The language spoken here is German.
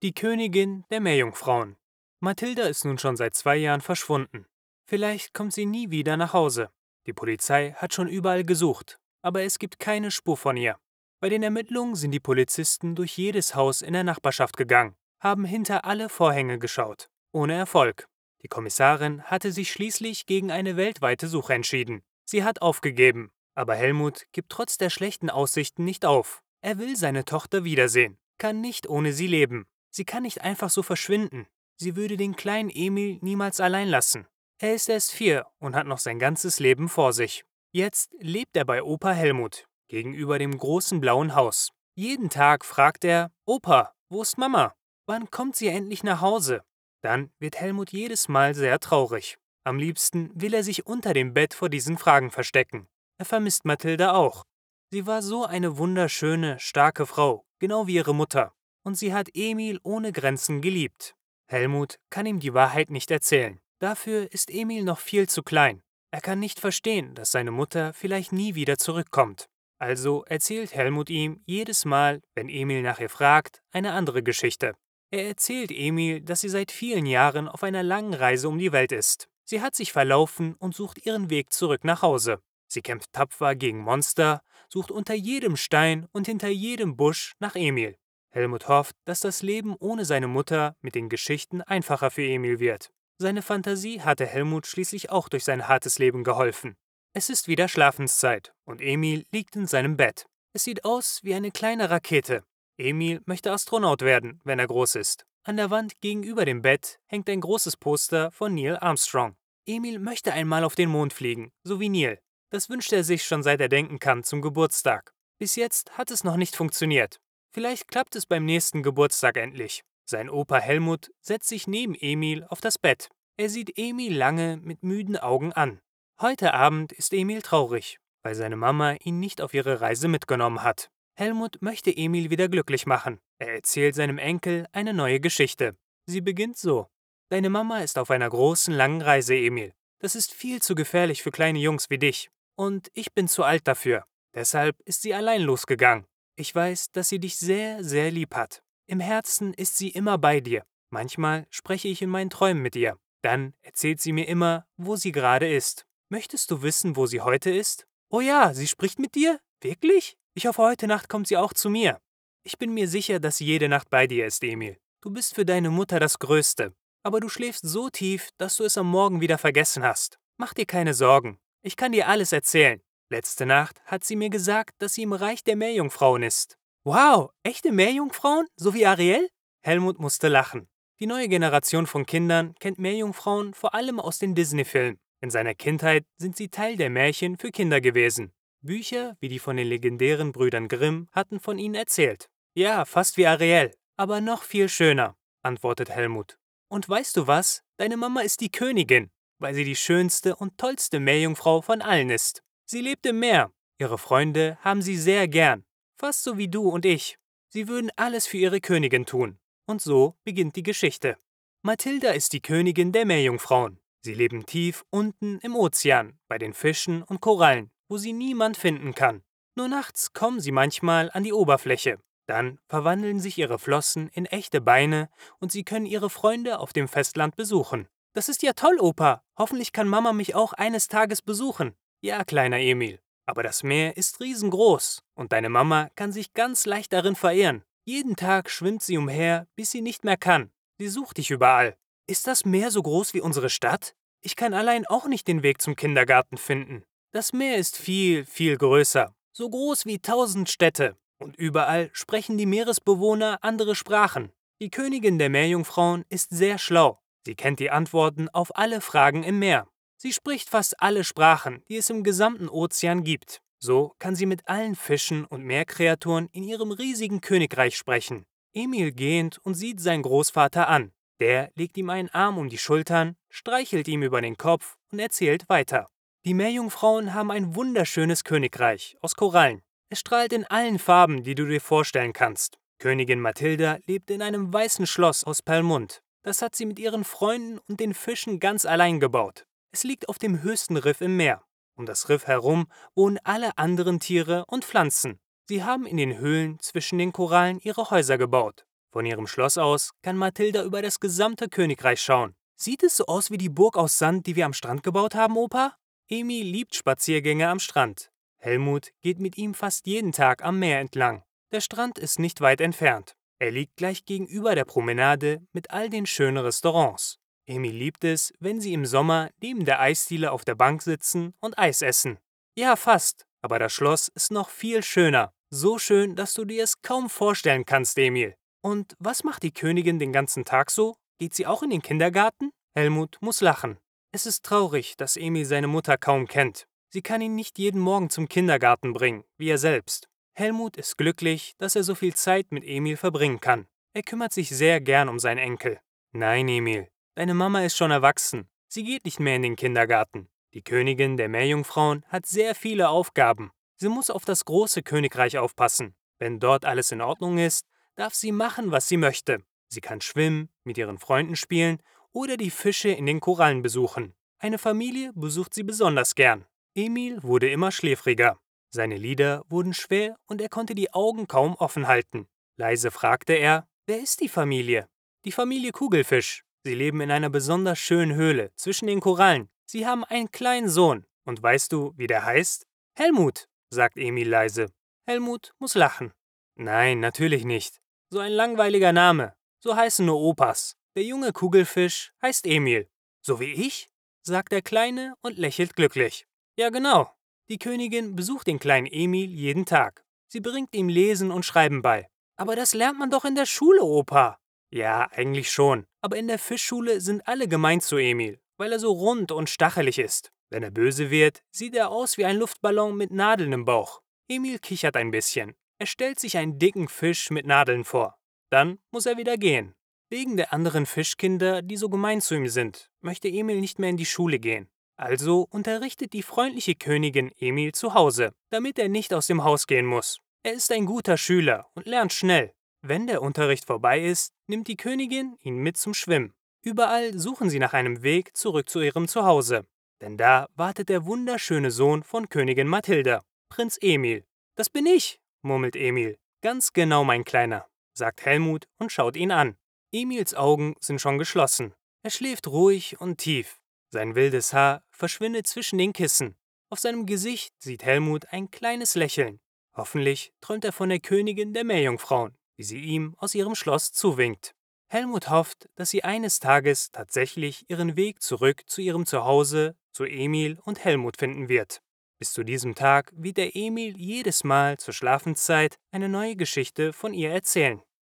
Die Königin der Meerjungfrauen. Mathilda ist nun schon seit zwei Jahren verschwunden. Vielleicht kommt sie nie wieder nach Hause. Die Polizei hat schon überall gesucht, aber es gibt keine Spur von ihr. Bei den Ermittlungen sind die Polizisten durch jedes Haus in der Nachbarschaft gegangen, haben hinter alle Vorhänge geschaut. Ohne Erfolg. Die Kommissarin hatte sich schließlich gegen eine weltweite Suche entschieden. Sie hat aufgegeben, aber Helmut gibt trotz der schlechten Aussichten nicht auf. Er will seine Tochter wiedersehen, kann nicht ohne sie leben. Sie kann nicht einfach so verschwinden. Sie würde den kleinen Emil niemals allein lassen. Er ist erst vier und hat noch sein ganzes Leben vor sich. Jetzt lebt er bei Opa Helmut, gegenüber dem großen blauen Haus. Jeden Tag fragt er, Opa, wo ist Mama? Wann kommt sie endlich nach Hause? Dann wird Helmut jedes Mal sehr traurig. Am liebsten will er sich unter dem Bett vor diesen Fragen verstecken. Er vermisst Mathilda auch. Sie war so eine wunderschöne, starke Frau, genau wie ihre Mutter und sie hat Emil ohne Grenzen geliebt. Helmut kann ihm die Wahrheit nicht erzählen. Dafür ist Emil noch viel zu klein. Er kann nicht verstehen, dass seine Mutter vielleicht nie wieder zurückkommt. Also erzählt Helmut ihm jedes Mal, wenn Emil nach ihr fragt, eine andere Geschichte. Er erzählt Emil, dass sie seit vielen Jahren auf einer langen Reise um die Welt ist. Sie hat sich verlaufen und sucht ihren Weg zurück nach Hause. Sie kämpft tapfer gegen Monster, sucht unter jedem Stein und hinter jedem Busch nach Emil. Helmut hofft, dass das Leben ohne seine Mutter mit den Geschichten einfacher für Emil wird. Seine Fantasie hatte Helmut schließlich auch durch sein hartes Leben geholfen. Es ist wieder Schlafenszeit und Emil liegt in seinem Bett. Es sieht aus wie eine kleine Rakete. Emil möchte Astronaut werden, wenn er groß ist. An der Wand gegenüber dem Bett hängt ein großes Poster von Neil Armstrong. Emil möchte einmal auf den Mond fliegen, so wie Neil. Das wünscht er sich schon seit er denken kann zum Geburtstag. Bis jetzt hat es noch nicht funktioniert. Vielleicht klappt es beim nächsten Geburtstag endlich. Sein Opa Helmut setzt sich neben Emil auf das Bett. Er sieht Emil lange mit müden Augen an. Heute Abend ist Emil traurig, weil seine Mama ihn nicht auf ihre Reise mitgenommen hat. Helmut möchte Emil wieder glücklich machen. Er erzählt seinem Enkel eine neue Geschichte. Sie beginnt so. Deine Mama ist auf einer großen, langen Reise, Emil. Das ist viel zu gefährlich für kleine Jungs wie dich. Und ich bin zu alt dafür. Deshalb ist sie allein losgegangen. Ich weiß, dass sie dich sehr, sehr lieb hat. Im Herzen ist sie immer bei dir. Manchmal spreche ich in meinen Träumen mit ihr. Dann erzählt sie mir immer, wo sie gerade ist. Möchtest du wissen, wo sie heute ist? Oh ja, sie spricht mit dir? Wirklich? Ich hoffe, heute Nacht kommt sie auch zu mir. Ich bin mir sicher, dass sie jede Nacht bei dir ist, Emil. Du bist für deine Mutter das Größte. Aber du schläfst so tief, dass du es am Morgen wieder vergessen hast. Mach dir keine Sorgen. Ich kann dir alles erzählen. Letzte Nacht hat sie mir gesagt, dass sie im Reich der Meerjungfrauen ist. Wow, echte Meerjungfrauen? So wie Ariel? Helmut musste lachen. Die neue Generation von Kindern kennt Meerjungfrauen vor allem aus den Disney-Filmen. In seiner Kindheit sind sie Teil der Märchen für Kinder gewesen. Bücher wie die von den legendären Brüdern Grimm hatten von ihnen erzählt. Ja, fast wie Ariel, aber noch viel schöner, antwortet Helmut. Und weißt du was? Deine Mama ist die Königin, weil sie die schönste und tollste Meerjungfrau von allen ist. Sie lebt im Meer. Ihre Freunde haben sie sehr gern, fast so wie du und ich. Sie würden alles für ihre Königin tun. Und so beginnt die Geschichte. Mathilda ist die Königin der Meerjungfrauen. Sie leben tief unten im Ozean, bei den Fischen und Korallen, wo sie niemand finden kann. Nur nachts kommen sie manchmal an die Oberfläche. Dann verwandeln sich ihre Flossen in echte Beine und sie können ihre Freunde auf dem Festland besuchen. Das ist ja toll, Opa. Hoffentlich kann Mama mich auch eines Tages besuchen. Ja, kleiner Emil, aber das Meer ist riesengroß und deine Mama kann sich ganz leicht darin verirren. Jeden Tag schwimmt sie umher, bis sie nicht mehr kann. Sie sucht dich überall. Ist das Meer so groß wie unsere Stadt? Ich kann allein auch nicht den Weg zum Kindergarten finden. Das Meer ist viel, viel größer, so groß wie tausend Städte. Und überall sprechen die Meeresbewohner andere Sprachen. Die Königin der Meerjungfrauen ist sehr schlau. Sie kennt die Antworten auf alle Fragen im Meer. Sie spricht fast alle Sprachen, die es im gesamten Ozean gibt. So kann sie mit allen Fischen und Meerkreaturen in ihrem riesigen Königreich sprechen. Emil gähnt und sieht seinen Großvater an. Der legt ihm einen Arm um die Schultern, streichelt ihm über den Kopf und erzählt weiter. Die Meerjungfrauen haben ein wunderschönes Königreich aus Korallen. Es strahlt in allen Farben, die du dir vorstellen kannst. Königin Mathilda lebt in einem weißen Schloss aus Perlmund. Das hat sie mit ihren Freunden und den Fischen ganz allein gebaut. Es liegt auf dem höchsten Riff im Meer. Um das Riff herum wohnen alle anderen Tiere und Pflanzen. Sie haben in den Höhlen zwischen den Korallen ihre Häuser gebaut. Von ihrem Schloss aus kann Mathilda über das gesamte Königreich schauen. Sieht es so aus wie die Burg aus Sand, die wir am Strand gebaut haben, Opa? Emil liebt Spaziergänge am Strand. Helmut geht mit ihm fast jeden Tag am Meer entlang. Der Strand ist nicht weit entfernt. Er liegt gleich gegenüber der Promenade mit all den schönen Restaurants. Emil liebt es, wenn sie im Sommer neben der Eisdiele auf der Bank sitzen und Eis essen. Ja, fast. Aber das Schloss ist noch viel schöner. So schön, dass du dir es kaum vorstellen kannst, Emil. Und was macht die Königin den ganzen Tag so? Geht sie auch in den Kindergarten? Helmut muss lachen. Es ist traurig, dass Emil seine Mutter kaum kennt. Sie kann ihn nicht jeden Morgen zum Kindergarten bringen, wie er selbst. Helmut ist glücklich, dass er so viel Zeit mit Emil verbringen kann. Er kümmert sich sehr gern um seinen Enkel. Nein, Emil, deine Mama ist schon erwachsen. Sie geht nicht mehr in den Kindergarten. Die Königin der Meerjungfrauen hat sehr viele Aufgaben. Sie muss auf das große Königreich aufpassen. Wenn dort alles in Ordnung ist, darf sie machen, was sie möchte. Sie kann schwimmen, mit ihren Freunden spielen oder die Fische in den Korallen besuchen. Eine Familie besucht sie besonders gern. Emil wurde immer schläfriger. Seine Lieder wurden schwer und er konnte die Augen kaum offen halten. Leise fragte er, wer ist die Familie? Die Familie Kugelfisch. Sie leben in einer besonders schönen Höhle zwischen den Korallen. Sie haben einen kleinen Sohn. Und weißt du, wie der heißt? Helmut, sagt Emil leise. Helmut muss lachen. Nein, natürlich nicht. So ein langweiliger Name. So heißen nur Opas. Der junge Kugelfisch heißt Emil. So wie ich? sagt der Kleine und lächelt glücklich. Ja, genau. Die Königin besucht den kleinen Emil jeden Tag. Sie bringt ihm Lesen und Schreiben bei. Aber das lernt man doch in der Schule, Opa. Ja, eigentlich schon. Aber in der Fischschule sind alle gemein zu Emil, weil er so rund und stachelig ist. Wenn er böse wird, sieht er aus wie ein Luftballon mit Nadeln im Bauch. Emil kichert ein bisschen. Er stellt sich einen dicken Fisch mit Nadeln vor. Dann muss er wieder gehen. Wegen der anderen Fischkinder, die so gemein zu ihm sind, möchte Emil nicht mehr in die Schule gehen. Also unterrichtet die freundliche Königin Emil zu Hause, damit er nicht aus dem Haus gehen muss. Er ist ein guter Schüler und lernt schnell. Wenn der Unterricht vorbei ist, nimmt die Königin ihn mit zum Schwimmen. Überall suchen sie nach einem Weg zurück zu ihrem Zuhause. Denn da wartet der wunderschöne Sohn von Königin Mathilda, Prinz Emil. Das bin ich, murmelt Emil. Ganz genau, mein Kleiner, sagt Helmut und schaut ihn an. Emils Augen sind schon geschlossen. Er schläft ruhig und tief. Sein wildes Haar verschwindet zwischen den Kissen. Auf seinem Gesicht sieht Helmut ein kleines Lächeln. Hoffentlich träumt er von der Königin der Meerjungfrauen, wie sie ihm aus ihrem Schloss zuwinkt. Helmut hofft, dass sie eines Tages tatsächlich ihren Weg zurück zu ihrem Zuhause, zu Emil und Helmut finden wird. Bis zu diesem Tag wird der Emil jedes Mal zur Schlafenszeit eine neue Geschichte von ihr erzählen.